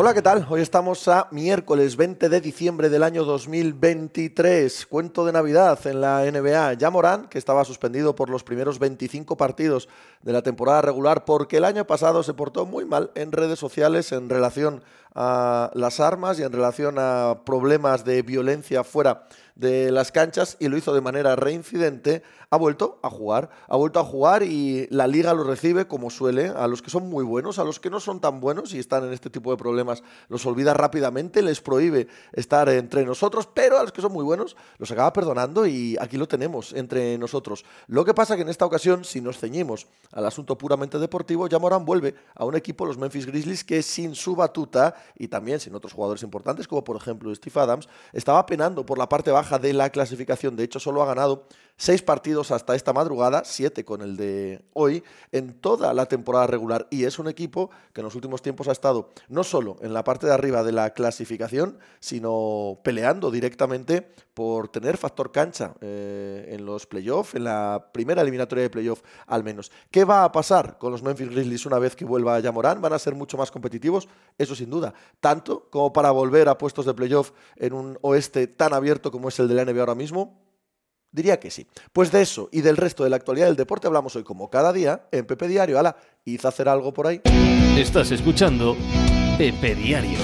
Hola, ¿qué tal? Hoy estamos a miércoles 20 de diciembre del año 2023. Cuento de Navidad en la NBA. Ya Morán, que estaba suspendido por los primeros 25 partidos de la temporada regular porque el año pasado se portó muy mal en redes sociales en relación a las armas y en relación a problemas de violencia fuera de las canchas y lo hizo de manera reincidente, ha vuelto a jugar. Ha vuelto a jugar y la liga lo recibe como suele. A los que son muy buenos, a los que no son tan buenos y están en este tipo de problemas, los olvida rápidamente, les prohíbe estar entre nosotros, pero a los que son muy buenos los acaba perdonando y aquí lo tenemos entre nosotros. Lo que pasa que en esta ocasión, si nos ceñimos al asunto puramente deportivo, ya Morán vuelve a un equipo, los Memphis Grizzlies, que sin su batuta y también sin otros jugadores importantes, como por ejemplo Steve Adams, estaba penando por la parte baja de la clasificación. De hecho, solo ha ganado seis partidos hasta esta madrugada, siete con el de hoy, en toda la temporada regular. Y es un equipo que en los últimos tiempos ha estado no solo en la parte de arriba de la clasificación, sino peleando directamente por tener factor cancha eh, en los playoffs, en la primera eliminatoria de playoff al menos. ¿Qué va a pasar con los Memphis Grizzlies una vez que vuelva a Yamorán? ¿Van a ser mucho más competitivos? Eso sin duda. Tanto como para volver a puestos de playoff en un oeste tan abierto como es el de la NBA ahora mismo. Diría que sí. Pues de eso y del resto de la actualidad del deporte hablamos hoy como cada día en Pepe Diario. Ala, hizo hacer algo por ahí. Estás escuchando Pepe Diario.